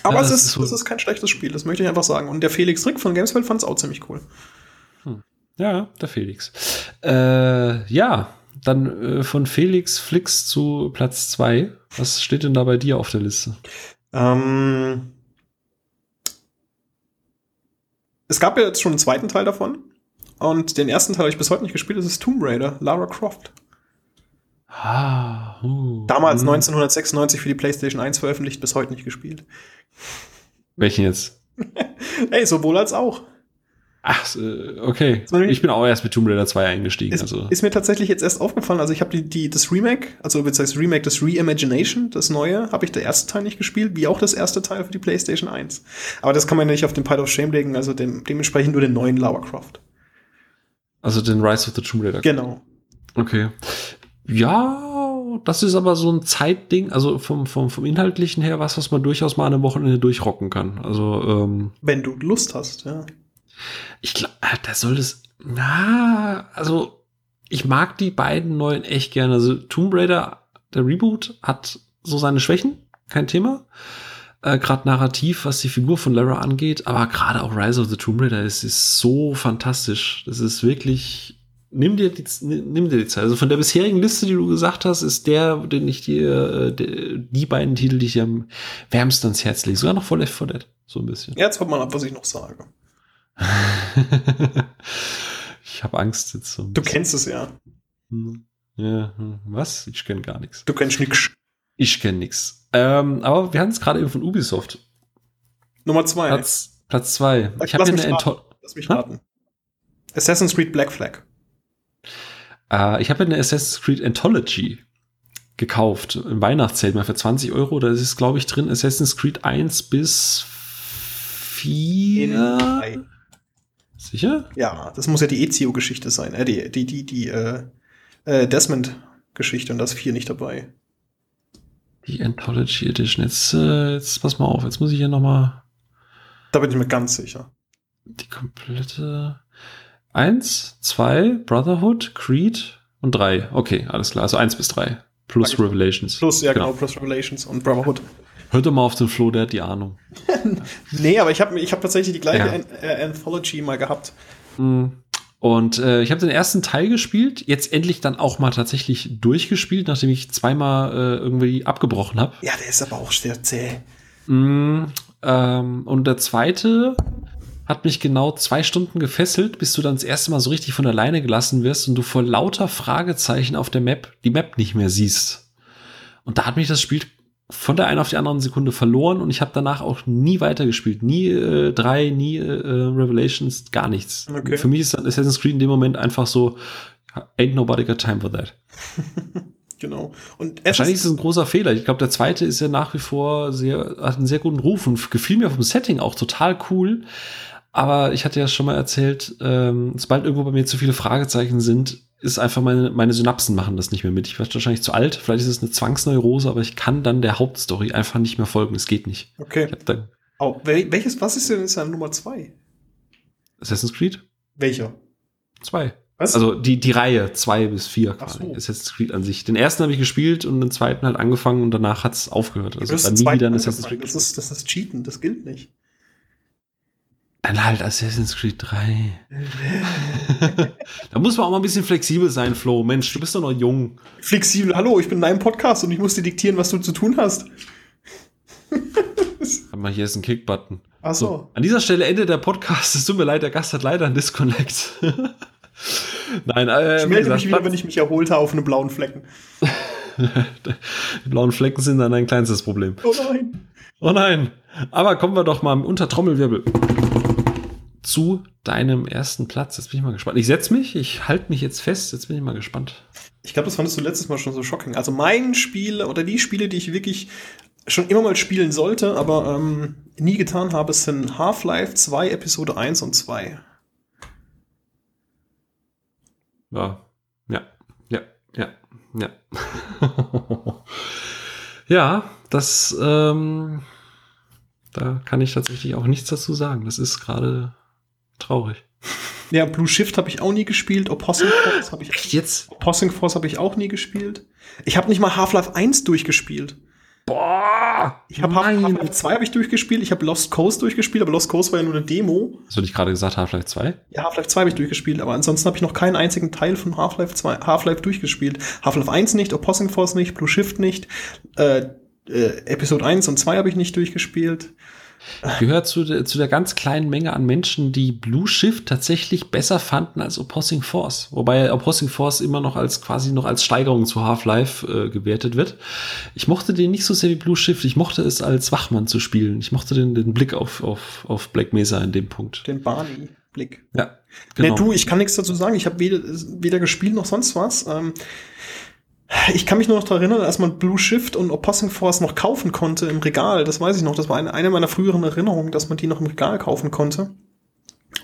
Speaker 2: Aber
Speaker 1: Ja,
Speaker 2: es, ist,
Speaker 1: ist so-
Speaker 2: es ist kein schlechtes Spiel, das möchte ich einfach sagen. Und der Felix Rick von Gameswelt fand es auch ziemlich cool.
Speaker 1: Ja, der Felix. Äh, ja, dann äh, von Felix Flix zu Platz 2. Was steht denn da bei dir auf der Liste?
Speaker 2: Ähm, es gab ja jetzt schon einen zweiten Teil davon. Und den ersten Teil habe ich bis heute nicht gespielt. Das ist Tomb Raider, Lara Croft.
Speaker 1: Ah, uh,
Speaker 2: Damals
Speaker 1: hm.
Speaker 2: 1996 für die PlayStation 1 veröffentlicht, bis heute nicht gespielt.
Speaker 1: Welchen jetzt?
Speaker 2: Ey, sowohl als auch.
Speaker 1: Ach, äh, okay.
Speaker 2: Ich-
Speaker 1: Ich bin auch erst mit Tomb Raider 2 eingestiegen.
Speaker 2: Ist,
Speaker 1: also.
Speaker 2: ist mir tatsächlich jetzt erst aufgefallen. Also ich habe die, die, das Remake, also beziehungsweise Remake, das Reimagination, das neue, habe ich der erste Teil nicht gespielt, wie auch das erste Teil für die PlayStation 1. Aber das kann man ja nicht auf den Pile of Shame legen, also dem, dementsprechend nur den neuen Lara Croft.
Speaker 1: Also den Rise of the Tomb Raider.
Speaker 2: Genau.
Speaker 1: Okay. Ja, das ist aber so ein Zeitding, also vom, vom, vom Inhaltlichen her was, was man durchaus mal eine Wochenende durchrocken kann. Also, ähm,
Speaker 2: Wenn du Lust hast, ja.
Speaker 1: Ich glaube, da soll das, na, also, ich mag die beiden neuen echt gerne. Also, Tomb Raider, der Reboot, hat so seine Schwächen, kein Thema. Äh, gerade narrativ, was die Figur von Lara angeht, aber gerade auch Rise of the Tomb Raider ist, ist so fantastisch. Das ist wirklich, nimm dir, die, nimm dir die Zeit. Also von der bisherigen Liste, die du gesagt hast, ist der, den ich dir, äh, die, beiden Titel, die ich am wärmsten ans Herz lege. Sogar noch vor Left 4 Dead. So ein bisschen.
Speaker 2: Jetzt hört mal ab, was ich noch sage.
Speaker 1: Ich habe Angst jetzt so.
Speaker 2: Du kennst es ja.
Speaker 1: Hm. Ja, hm. was? Ich kenne gar nichts.
Speaker 2: Du kennst nix.
Speaker 1: Ich kenne nichts. Ähm, aber wir hatten es gerade eben von Ubisoft.
Speaker 2: Nummer zwei.
Speaker 1: Platz, Platz zwei.
Speaker 2: Lass
Speaker 1: Ich habe hier eine. Anto
Speaker 2: Lass mich raten. Assassin's Creed Black Flag.
Speaker 1: äh, ich habe eine Assassin's Creed Anthology gekauft. Im Weihnachtszelt mal für 20 Euro. Da ist, glaube ich, drin Assassin's Creed 1 bis 4.
Speaker 2: Drei.
Speaker 1: Sicher?
Speaker 2: Ja, das muss ja die Ezio-Geschichte sein. Äh, die, die, die, die äh, äh, Desmond-Geschichte und da ist vier nicht dabei.
Speaker 1: Die Anthology Edition. Jetzt, äh, jetzt pass mal auf. Jetzt muss ich hier noch mal
Speaker 2: Da bin ich mir ganz sicher.
Speaker 1: die komplette 1, 2, Brotherhood, Creed und 3. Okay, alles klar. Also 1 bis 3. Plus. Revelations.
Speaker 2: Plus, ja genau,
Speaker 1: Genau.
Speaker 2: plus Revelations und Brotherhood.
Speaker 1: Hört doch mal auf den Flo, der hat die Ahnung.
Speaker 2: Nee, aber ich habe ich hab tatsächlich die gleiche
Speaker 1: Ja.
Speaker 2: An äh, Anthology mal gehabt.
Speaker 1: Mm. Und äh, ich habe den ersten Teil gespielt, jetzt endlich dann auch mal tatsächlich durchgespielt, nachdem ich zweimal äh, irgendwie abgebrochen habe.
Speaker 2: Ja, der ist aber auch sehr zäh.
Speaker 1: Mm, ähm, und der zweite hat mich genau zwei Stunden gefesselt, bis du dann das erste Mal so richtig von alleine gelassen wirst und du vor lauter Fragezeichen auf der Map die Map nicht mehr siehst. Und da hat mich das Spiel von der einen auf die andere Sekunde verloren und ich habe danach auch nie weitergespielt. Nie äh, drei, nie äh, Revelations, gar nichts.
Speaker 2: Okay.
Speaker 1: Für mich ist Assassin's Creed in dem Moment einfach so, ain't nobody got time for that.
Speaker 2: Genau. Und
Speaker 1: Wahrscheinlich ist es ein großer Fehler. Ich glaube, der zweite ist ja nach wie vor sehr, hat einen sehr guten Ruf und gefiel mir vom Setting auch total cool. Aber ich hatte ja schon mal erzählt, ähm, sobald irgendwo bei mir zu viele Fragezeichen sind, ist einfach meine, meine Synapsen machen das nicht mehr mit. Ich werde wahrscheinlich zu alt, vielleicht ist es eine Zwangsneurose, aber ich kann dann der Hauptstory einfach nicht mehr folgen. Es geht nicht.
Speaker 2: Okay. Oh, wel welches, was ist denn jetzt Nummer zwei?
Speaker 1: Assassin's Creed
Speaker 2: Welcher?
Speaker 1: 2.
Speaker 2: Was?
Speaker 1: Also die, die Reihe 2 bis 4
Speaker 2: Ach
Speaker 1: quasi.
Speaker 2: so.
Speaker 1: Assassin's Creed an sich. Den ersten habe ich gespielt und den zweiten halt angefangen und danach hat es aufgehört. Also dann nie wieder ein Assassin's. Creed.
Speaker 2: Das ist, das ist Cheaten, das gilt nicht.
Speaker 1: Dann halt Assassin's Creed 3. da muss man auch mal ein bisschen flexibel sein, Flo. Mensch, du bist doch noch jung.
Speaker 2: Flexibel, hallo, ich bin in deinem Podcast und ich muss dir diktieren, was du zu tun hast.
Speaker 1: Warte mal, hier ist ein Kick-Button.
Speaker 2: Ach so.
Speaker 1: An dieser Stelle endet der Podcast. Es tut mir leid, der Gast hat leider einen Disconnect. Nein, äh,
Speaker 2: Ich melde
Speaker 1: gesagt,
Speaker 2: mich wieder, wenn ich mich erholt habe auf einem blauen Flecken.
Speaker 1: die blauen Flecken sind dann ein kleinstes Problem.
Speaker 2: Oh nein.
Speaker 1: Oh nein. Aber kommen wir doch mal unter Trommelwirbel zu deinem ersten Platz. Jetzt bin ich mal gespannt. Ich setze mich, ich halte mich jetzt fest. Jetzt bin ich mal gespannt.
Speaker 2: Ich glaube, das fandest du letztes Mal schon so shocking. Also mein Spiel oder die Spiele, die ich wirklich schon immer mal spielen sollte, aber ähm, nie getan habe, sind Half-Life 2, Episode 1 und 2.
Speaker 1: Ja, ja, ja, ja, ja. ja, das, ähm, da kann ich tatsächlich auch nichts dazu sagen. Das ist gerade traurig.
Speaker 2: Ja, Blue Shift habe ich auch nie gespielt. Opossum Force habe ich,
Speaker 1: Echt jetzt?
Speaker 2: Opossum Force habe ich auch nie gespielt. Ich habe nicht mal Half-Life 1 durchgespielt.
Speaker 1: Boah!
Speaker 2: Ich habe Half-Life 2 habe ich durchgespielt. Ich habe Lost Coast durchgespielt, aber Lost Coast war ja nur eine Demo.
Speaker 1: Hast du nicht gerade gesagt, Half-Life 2?
Speaker 2: Ja, Half-Life 2 habe ich durchgespielt, aber ansonsten habe ich noch keinen einzigen Teil von Half-Life 2, Half-Life durchgespielt. Half-Life 1 nicht, Opossum Force nicht, Blue Shift nicht, äh, äh, Episode 1 und 2 habe ich nicht durchgespielt.
Speaker 1: Gehört zu der, zu der ganz kleinen Menge an Menschen, die Blue Shift tatsächlich besser fanden als Opposing Force. Wobei Opposing Force immer noch als quasi noch als Steigerung zu Half-Life äh, gewertet wird. Ich mochte den nicht so sehr wie Blue Shift. Ich mochte es als Wachmann zu spielen. Ich mochte den, den Blick auf, auf, auf Black Mesa in dem Punkt.
Speaker 2: Den Barney-Blick.
Speaker 1: Ja, genau.
Speaker 2: Nee, du, ich kann nichts dazu sagen. Ich habe weder, weder gespielt noch sonst was. Ähm, ich kann mich nur noch daran erinnern, als man Blue Shift und Opossum Force noch kaufen konnte im Regal. Das weiß ich noch. Das war eine, eine meiner früheren Erinnerungen, dass man die noch im Regal kaufen konnte.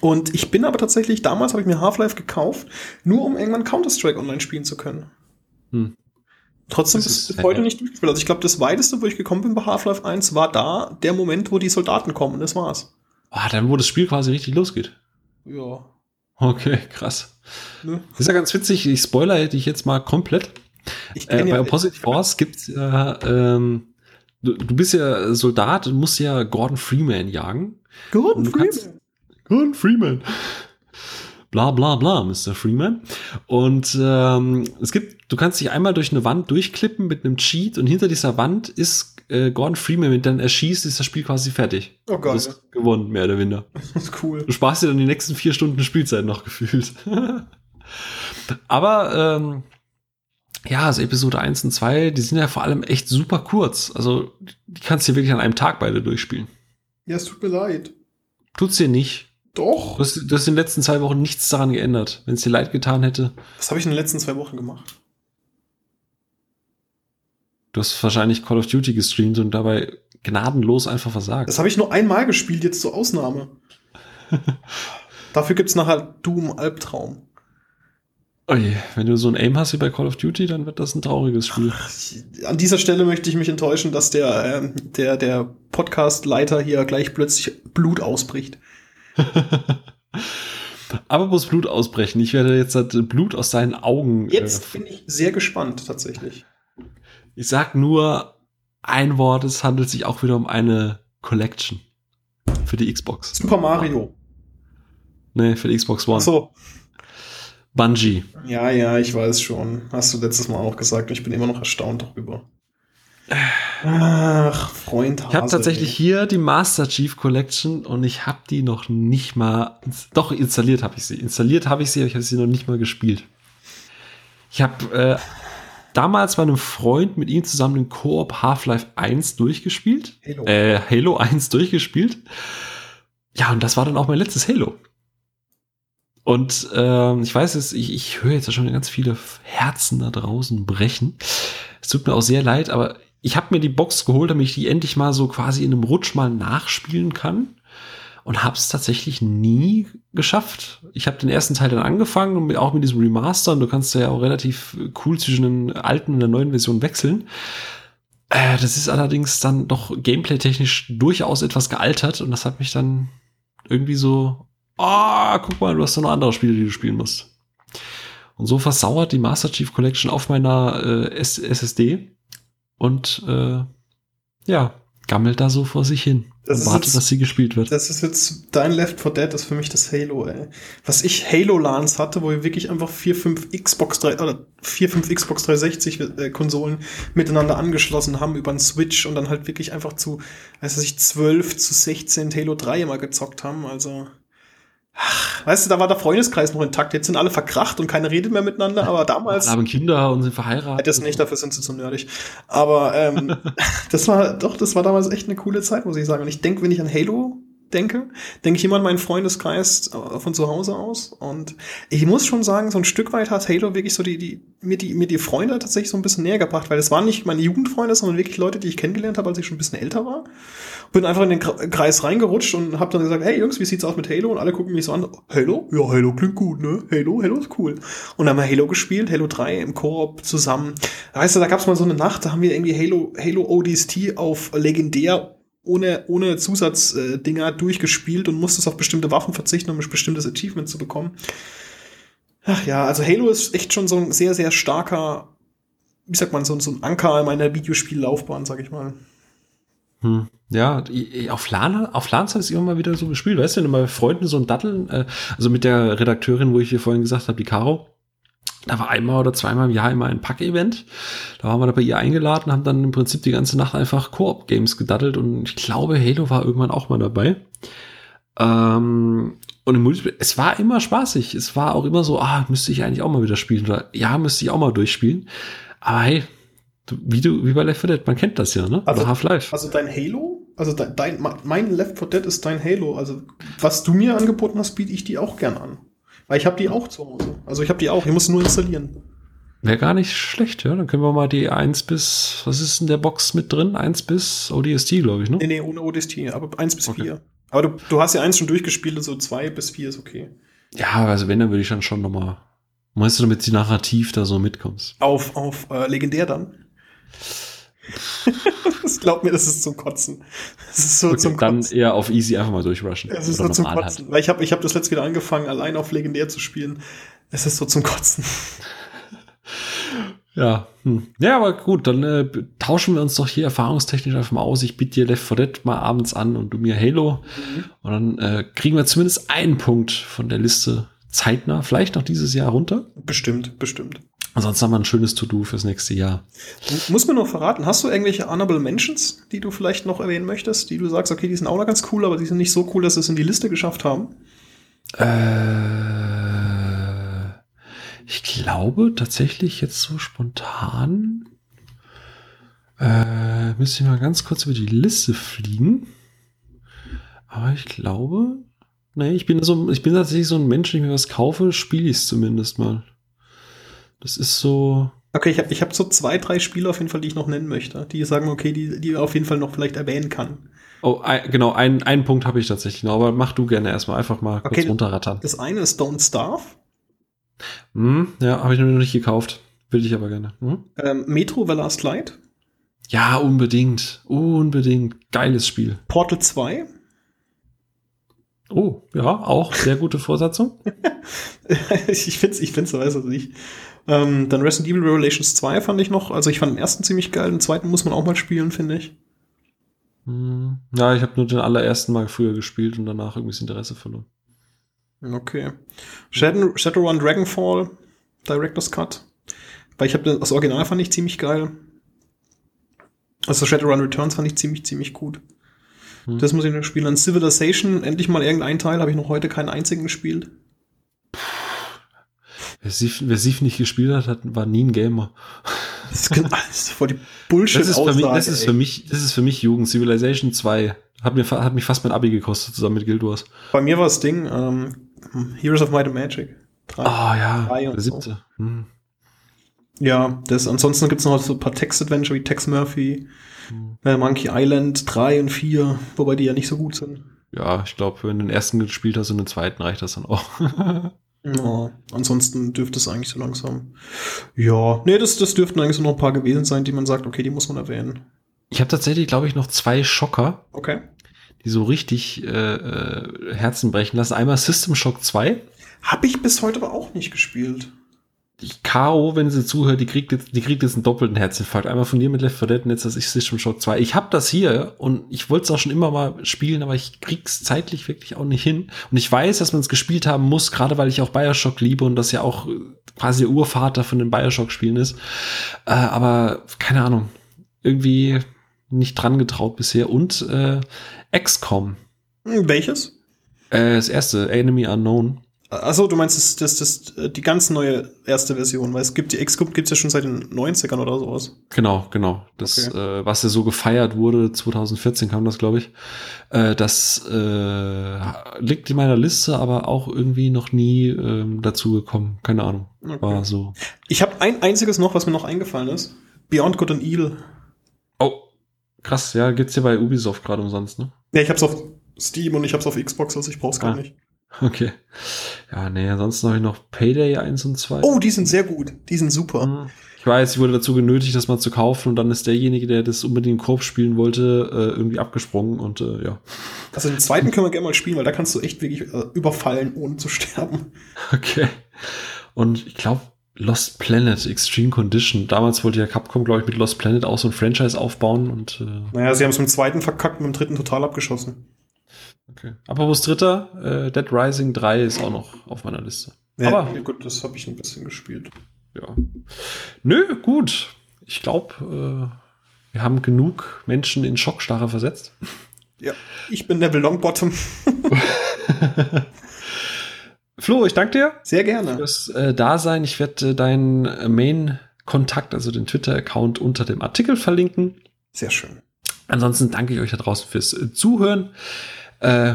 Speaker 2: Und ich bin aber tatsächlich, damals habe ich mir Half-Life gekauft, nur um irgendwann Counter-Strike online spielen zu können.
Speaker 1: Hm.
Speaker 2: Trotzdem
Speaker 1: Das ist-
Speaker 2: bis heute nicht durchgespielt. Also ich glaube, das weiteste, wo ich gekommen bin bei Half-Life 1, war da der Moment, wo die Soldaten kommen. Das war's.
Speaker 1: Ah, dann, wo das Spiel quasi richtig losgeht.
Speaker 2: Ja.
Speaker 1: Okay, krass.
Speaker 2: Ne?
Speaker 1: Ist ja ganz witzig. Ich spoiler dich jetzt mal komplett.
Speaker 2: Ich
Speaker 1: Äh, bei Opposite Force gibt's ja, ähm, du, du bist ja Soldat und musst ja Gordon Freeman jagen.
Speaker 2: Gordon
Speaker 1: du
Speaker 2: Freeman.
Speaker 1: Gordon Freeman. Bla bla bla, Mr. Freeman. Und ähm, es gibt, du kannst dich einmal durch eine Wand durchklippen mit einem Cheat und hinter dieser Wand ist äh, Gordon Freeman, wenn du dann erschießt, ist das Spiel quasi fertig.
Speaker 2: Oh
Speaker 1: Du
Speaker 2: Gott,
Speaker 1: hast gewonnen, mehr oder weniger.
Speaker 2: das ist cool.
Speaker 1: Du sparst dir dann die nächsten vier Stunden Spielzeit noch gefühlt. Aber ähm, ja, also Episode 1 und 2, die sind ja vor allem echt super kurz. Also die kannst du dir wirklich an einem Tag beide durchspielen.
Speaker 2: Ja, es tut mir leid.
Speaker 1: Tut's dir nicht.
Speaker 2: Doch.
Speaker 1: Du hast, du hast in den letzten zwei Wochen nichts daran geändert. Wenn es dir leid getan hätte.
Speaker 2: Was habe ich in den letzten zwei Wochen gemacht?
Speaker 1: Du hast wahrscheinlich Call of Duty gestreamt und dabei gnadenlos einfach versagt.
Speaker 2: Das habe ich nur einmal gespielt, jetzt zur Ausnahme. Dafür gibt's nachher Doom Albtraum.
Speaker 1: Oje, wenn du so ein Aim hast wie bei Call of Duty, dann wird das ein trauriges Spiel.
Speaker 2: An dieser Stelle möchte ich mich enttäuschen, dass der, ähm, der, der Podcast-Leiter hier gleich plötzlich Blut ausbricht.
Speaker 1: Aber muss Blut ausbrechen. Ich werde jetzt das Blut aus seinen Augen.
Speaker 2: Jetzt bin ich sehr gespannt, tatsächlich.
Speaker 1: Ich sag nur ein Wort, es handelt sich auch wieder um eine Collection. Für die Xbox.
Speaker 2: Super Mario.
Speaker 1: Nee, für die Xbox One.
Speaker 2: Ach so.
Speaker 1: Bungie.
Speaker 2: Ja, ja, ich weiß schon. Hast du letztes Mal auch gesagt. Ich bin immer noch erstaunt darüber. Ach, Freund Hase,
Speaker 1: Ich habe tatsächlich
Speaker 2: ey.
Speaker 1: hier die Master Chief Collection und ich habe die noch nicht mal. Doch, installiert habe ich sie. Installiert habe ich sie, aber ich habe sie noch nicht mal gespielt. Ich habe äh, damals bei einem Freund mit ihm zusammen den Koop Half-Life 1 durchgespielt.
Speaker 2: Halo.
Speaker 1: Äh, Halo 1 durchgespielt. Ja, und das war dann auch mein letztes Halo. Und ähm, ich weiß es, ich, ich höre jetzt schon ganz viele Herzen da draußen brechen. Es tut mir auch sehr leid, aber ich habe mir die Box geholt, damit ich die endlich mal so quasi in einem Rutsch mal nachspielen kann. Und habe es tatsächlich nie geschafft. Ich habe den ersten Teil dann angefangen und auch mit diesem Remaster. Und du kannst ja auch relativ cool zwischen den alten und der neuen Version wechseln. Äh, das ist allerdings dann doch gameplay-technisch durchaus etwas gealtert. Und das hat mich dann irgendwie so, ah, guck mal, du hast doch noch andere Spiele, die du spielen musst. Und so versauert die Master Chief Collection auf meiner äh, SSD und äh, ja, gammelt da so vor sich hin
Speaker 2: Das
Speaker 1: und wartet,
Speaker 2: jetzt-
Speaker 1: dass sie gespielt wird.
Speaker 2: Das ist jetzt dein Left 4 Dead, ist für mich das Halo, ey. Was ich Halo-Lans hatte, wo wir wirklich einfach vier, fünf Xbox 3, oder vier, fünf Xbox 360 äh, Konsolen miteinander angeschlossen haben über einen Switch und dann halt wirklich einfach zu, weiß ich, 12 zu 16 Halo 3 immer gezockt haben, also. Ach, weißt du, da war der Freundeskreis noch intakt. Jetzt sind alle verkracht und keiner redet mehr miteinander, aber damals.
Speaker 1: Alle haben Kinder und sind verheiratet.
Speaker 2: Das nicht, dafür sind sie zu nerdig. Aber ähm, das war doch, das war damals echt eine coole Zeit, muss ich sagen. Und ich denke, wenn ich an Halo denke, denke ich immer an meinen Freundeskreis äh, von zu Hause aus. Und ich muss schon sagen, so ein Stück weit hat Halo wirklich so die, die, mir die, mir die Freunde tatsächlich so ein bisschen näher gebracht, weil es waren nicht meine Jugendfreunde, sondern wirklich Leute, die ich kennengelernt habe, als ich schon ein bisschen älter war. Bin einfach in den Kre- Kreis reingerutscht und habe dann gesagt, hey Jungs, wie sieht's aus mit Halo? Und alle gucken mich so an, Halo? Ja, Halo klingt gut, ne? Halo, Halo ist cool. Und dann haben wir Halo gespielt, Halo 3 im Koop zusammen. Weißt du, da gab's mal so eine Nacht, da haben wir irgendwie Halo, Halo ODST auf legendär ohne, ohne Zusatzdinger Dinger durchgespielt und musstest auf bestimmte Waffen verzichten, um ein bestimmtes Achievement zu bekommen. Ach ja, also Halo ist echt schon so ein sehr, sehr starker, wie sagt man, so, so ein Anker in meiner Videospiellaufbahn, sag ich mal.
Speaker 1: Hm. Ja, auf LAN, auf LANs habe ich immer mal wieder so gespielt. Weißt du, wenn du Freunden so ein Datteln, äh, also mit der Redakteurin, wo ich hier vorhin gesagt habe, die Caro, da war einmal oder zweimal im Jahr immer ein Pack-Event. Da waren wir da bei ihr eingeladen, haben dann im Prinzip die ganze Nacht einfach Koop-Games gedattelt und ich glaube, Halo war irgendwann auch mal dabei. Ähm, und im Multiplayer, es war immer spaßig. Es war auch immer so, ah, müsste ich eigentlich auch mal wieder spielen oder ja, müsste ich auch mal durchspielen. Aber hey, wie du, wie bei Left 4 Dead, man kennt das ja, ne?
Speaker 2: Also-
Speaker 1: Half-Life.
Speaker 2: Also dein Halo, also dein, mein Left 4 Dead ist dein Halo. Also was du mir angeboten hast, biete ich die auch gern an. Weil ich habe die auch zu Hause. Also ich habe die auch, ich muss nur installieren.
Speaker 1: Wäre gar nicht schlecht, ja. Dann können wir mal die 1 bis, was ist in der Box mit drin? 1 bis ODST, glaube ich, ne?
Speaker 2: Nee, nee, ohne ODST, aber 1 bis
Speaker 1: Okay.
Speaker 2: 4. Aber du, du hast ja eins schon durchgespielt, also 2 bis 4 ist okay.
Speaker 1: Ja, also wenn, dann würde ich dann schon nochmal. Meinst du, damit die narrativ da so mitkommst?
Speaker 2: Auf, auf äh, legendär dann. Das glaubt mir, das ist zum Kotzen. Das ist so
Speaker 1: Okay,
Speaker 2: zum
Speaker 1: dann
Speaker 2: Kotzen.
Speaker 1: eher auf easy einfach mal durchrushen.
Speaker 2: Es ist so zum Kotzen. Weil ich habe ich hab das letzte wieder angefangen, allein auf legendär zu spielen. Es ist so zum Kotzen.
Speaker 1: Ja, hm. ja, aber gut, dann äh, tauschen wir uns doch hier erfahrungstechnisch einfach mal aus. Ich biete dir Left 4 Dead mal abends an und du mir Halo. Und dann äh, kriegen wir zumindest einen Punkt von der Liste zeitnah, vielleicht noch dieses Jahr runter.
Speaker 2: Bestimmt, bestimmt.
Speaker 1: Ansonsten haben wir ein schönes To-Do fürs nächste Jahr.
Speaker 2: Du musst mir noch verraten, hast du irgendwelche Honorable Mentions, die du vielleicht noch erwähnen möchtest, die du sagst, okay, die sind auch noch ganz cool, aber die sind nicht so cool, dass sie es in die Liste geschafft haben?
Speaker 1: Äh, ich glaube tatsächlich jetzt so spontan. Äh, müsste ich mal ganz kurz über die Liste fliegen. Aber ich glaube, Nee, ich bin so, ich bin tatsächlich so ein Mensch, wenn ich mir was kaufe, spiele ich es zumindest mal. Das ist so.
Speaker 2: Okay, ich habe ich hab so zwei, drei Spiele auf jeden Fall, die ich noch nennen möchte. Die sagen, okay, die, die auf jeden Fall noch vielleicht erwähnen kann.
Speaker 1: Oh, ein, genau, ein, einen Punkt habe ich tatsächlich noch, aber mach du gerne erstmal einfach mal kurz
Speaker 2: Okay.
Speaker 1: runterrattern.
Speaker 2: Das eine ist Don't Starve.
Speaker 1: Hm, ja, habe ich noch nicht gekauft. Will ich aber gerne. Hm?
Speaker 2: Ähm, Metro The Last Light.
Speaker 1: Ja, unbedingt. Unbedingt. Geiles Spiel.
Speaker 2: Portal 2.
Speaker 1: Oh, ja, auch sehr gute Vorsatzung.
Speaker 2: ich find's, ich find's, weiß es nicht. Ähm, dann Resident Evil Revelations 2 fand ich noch. Also ich fand den ersten ziemlich geil, den zweiten muss man auch mal spielen, finde ich.
Speaker 1: Hm, ja, ich habe nur den allerersten Mal früher gespielt und danach irgendwie das Interesse verloren.
Speaker 2: Okay. Shadow, Shadowrun Dragonfall, Director's Cut. Weil ich habe das Original fand ich ziemlich geil. Also Shadowrun Returns fand ich ziemlich, ziemlich gut.
Speaker 1: Hm.
Speaker 2: Das muss ich noch spielen. Dann Civilization, endlich mal irgendein Teil, habe ich noch heute keinen einzigen gespielt.
Speaker 1: Wer Sief, wer Sief nicht gespielt hat, hat, war nie ein Gamer.
Speaker 2: Das ist, genau- das ist voll die bullshit
Speaker 1: Das ist, für mich, das, ist für mich, das ist für mich Jugend. Civilization 2 hat, mir, hat mich fast mein Abi gekostet, zusammen mit Guild Wars.
Speaker 2: Bei mir war das Ding, ähm, Heroes of Might and Magic.
Speaker 1: Ah ja,
Speaker 2: Drei und
Speaker 1: der
Speaker 2: so.
Speaker 1: siebte. Hm.
Speaker 2: Ja, das, ansonsten gibt's noch so ein paar Text-Adventure wie Tex Murphy,
Speaker 1: Hm.
Speaker 2: äh, Monkey Island 3 und 4, wobei die ja nicht so gut sind.
Speaker 1: Ja, ich glaube, wenn du den ersten gespielt hast und den zweiten reicht das dann auch.
Speaker 2: Ja, ansonsten dürfte es eigentlich so langsam. Ja, nee, das, das dürften eigentlich so noch ein paar gewesen sein, die man sagt, okay, die muss man erwähnen.
Speaker 1: ich habe tatsächlich, glaube ich, noch zwei Schocker,
Speaker 2: Okay.
Speaker 1: die so richtig äh, äh, Herzen brechen lassen. Einmal System Shock 2.
Speaker 2: Hab ich bis heute aber auch nicht gespielt.
Speaker 1: Die K.O., wenn sie zuhört, die kriegt jetzt, die kriegt jetzt einen doppelten Herzinfarkt. Einmal von dir mit Left 4 Dead und jetzt das ich System Shock 2. Ich habe das hier und ich wollte es auch schon immer mal spielen, aber ich krieg's zeitlich wirklich auch nicht hin. Und ich weiß, dass man es gespielt haben muss, gerade weil ich auch Bioshock liebe und das ja auch äh, quasi der Urvater von den Bioshock-Spielen ist. Äh, aber keine Ahnung, irgendwie nicht dran getraut bisher. Und äh, XCOM,
Speaker 2: Hm, welches?
Speaker 1: äh, das erste, Enemy Unknown.
Speaker 2: Also du meinst das, das, das, äh, die ganz neue erste Version, weil es gibt die XCOM gibt's ja schon seit den 90ern oder sowas.
Speaker 1: Genau, genau. Das,
Speaker 2: Okay.
Speaker 1: äh, was ja so gefeiert wurde, 2014 kam das, glaube ich. Äh, das äh, liegt in meiner Liste, aber auch irgendwie noch nie ähm, dazu gekommen. Keine Ahnung.
Speaker 2: Okay.
Speaker 1: War so.
Speaker 2: Ich habe ein einziges noch, was mir noch eingefallen ist. Beyond Good and Evil.
Speaker 1: Oh, krass, ja, gibt's ja bei Ubisoft gerade umsonst, ne?
Speaker 2: Ja, ich hab's auf Steam und ich hab's auf Xbox, also ich brauch's gar
Speaker 1: Ah.
Speaker 2: nicht.
Speaker 1: Okay. Ja, nee, ansonsten habe ich noch Payday 1 und 2.
Speaker 2: Oh, die sind sehr gut. Die sind super.
Speaker 1: Hm. Ich weiß, ich wurde dazu genötigt, das mal zu kaufen und dann ist derjenige, der das unbedingt im Korb spielen wollte, äh, irgendwie abgesprungen und äh, ja.
Speaker 2: Also den zweiten können wir gerne mal spielen, weil da kannst du echt wirklich äh, überfallen, ohne zu sterben.
Speaker 1: Okay. Und ich glaube, Lost Planet Extreme Condition. Damals wollte ja Capcom, glaube ich, mit Lost Planet auch so ein Franchise aufbauen und äh,
Speaker 2: Naja, sie haben es mit dem zweiten verkackt und mit dem dritten total abgeschossen.
Speaker 1: Okay. Aber wo dritter? Äh, Dead Rising 3 ist auch noch auf meiner Liste.
Speaker 2: Ja,
Speaker 1: Aber
Speaker 2: gut, das habe ich ein bisschen gespielt.
Speaker 1: ja. Nö, gut. Ich glaube, äh, wir haben genug Menschen in Schockstarre versetzt.
Speaker 2: Ja, ich bin Neville Longbottom.
Speaker 1: Flo, ich danke dir
Speaker 2: Sehr gerne.
Speaker 1: fürs äh, Dasein. Ich werde äh, deinen äh, Main-Kontakt, also den Twitter-Account unter dem Artikel verlinken.
Speaker 2: Sehr schön.
Speaker 1: Ansonsten danke ich euch da draußen fürs äh, Zuhören. Äh,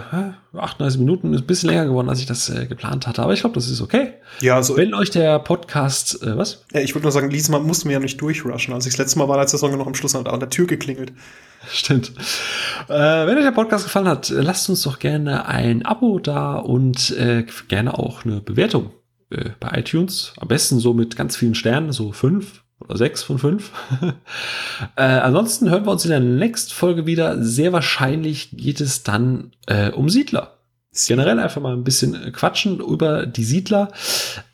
Speaker 1: 38 Minuten ist ein bisschen länger geworden, als ich das äh, geplant hatte, aber ich glaube, das ist okay.
Speaker 2: Ja, also
Speaker 1: Wenn euch der Podcast, äh, was?
Speaker 2: ja, ich würde nur sagen, diesmal mussten wir ja nicht durchrushen. Als ich das letzte Mal war, als der Song noch am Schluss an der Tür geklingelt.
Speaker 1: Stimmt. Äh, wenn euch der Podcast gefallen hat, äh, lasst uns doch gerne ein Abo da und äh, gerne auch eine Bewertung äh, bei iTunes. Am besten so mit ganz vielen Sternen, so fünf sechs von fünf. äh, ansonsten hören wir uns in der nächsten Folge wieder. Sehr wahrscheinlich geht es dann äh, um Siedler. Generell einfach mal ein bisschen äh, quatschen über die Siedler.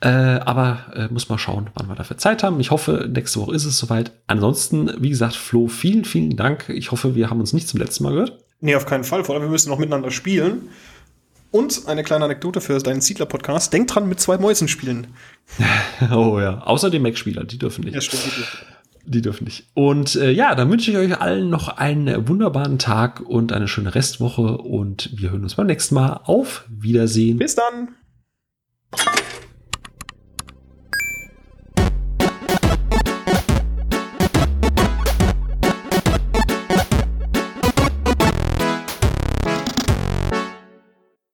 Speaker 1: Äh, aber äh, muss mal schauen, wann wir dafür Zeit haben. Ich hoffe, nächste Woche ist es soweit. Ansonsten, wie gesagt, Flo, vielen, vielen Dank. Ich hoffe, wir haben uns nicht zum letzten Mal gehört.
Speaker 2: Nee, auf keinen Fall. Vor allem, wir müssen noch miteinander spielen. Und eine kleine Anekdote für deinen Siedler-Podcast. Denk dran, mit zwei Mäusen spielen.
Speaker 1: Oh ja. Außer die Mac-Spieler, die dürfen nicht.
Speaker 2: Ja, stimmt.
Speaker 1: Die dürfen nicht. Und äh, ja, dann wünsche ich euch allen noch einen wunderbaren Tag und eine schöne Restwoche. Und wir hören uns beim nächsten Mal. Auf Wiedersehen.
Speaker 2: Bis dann.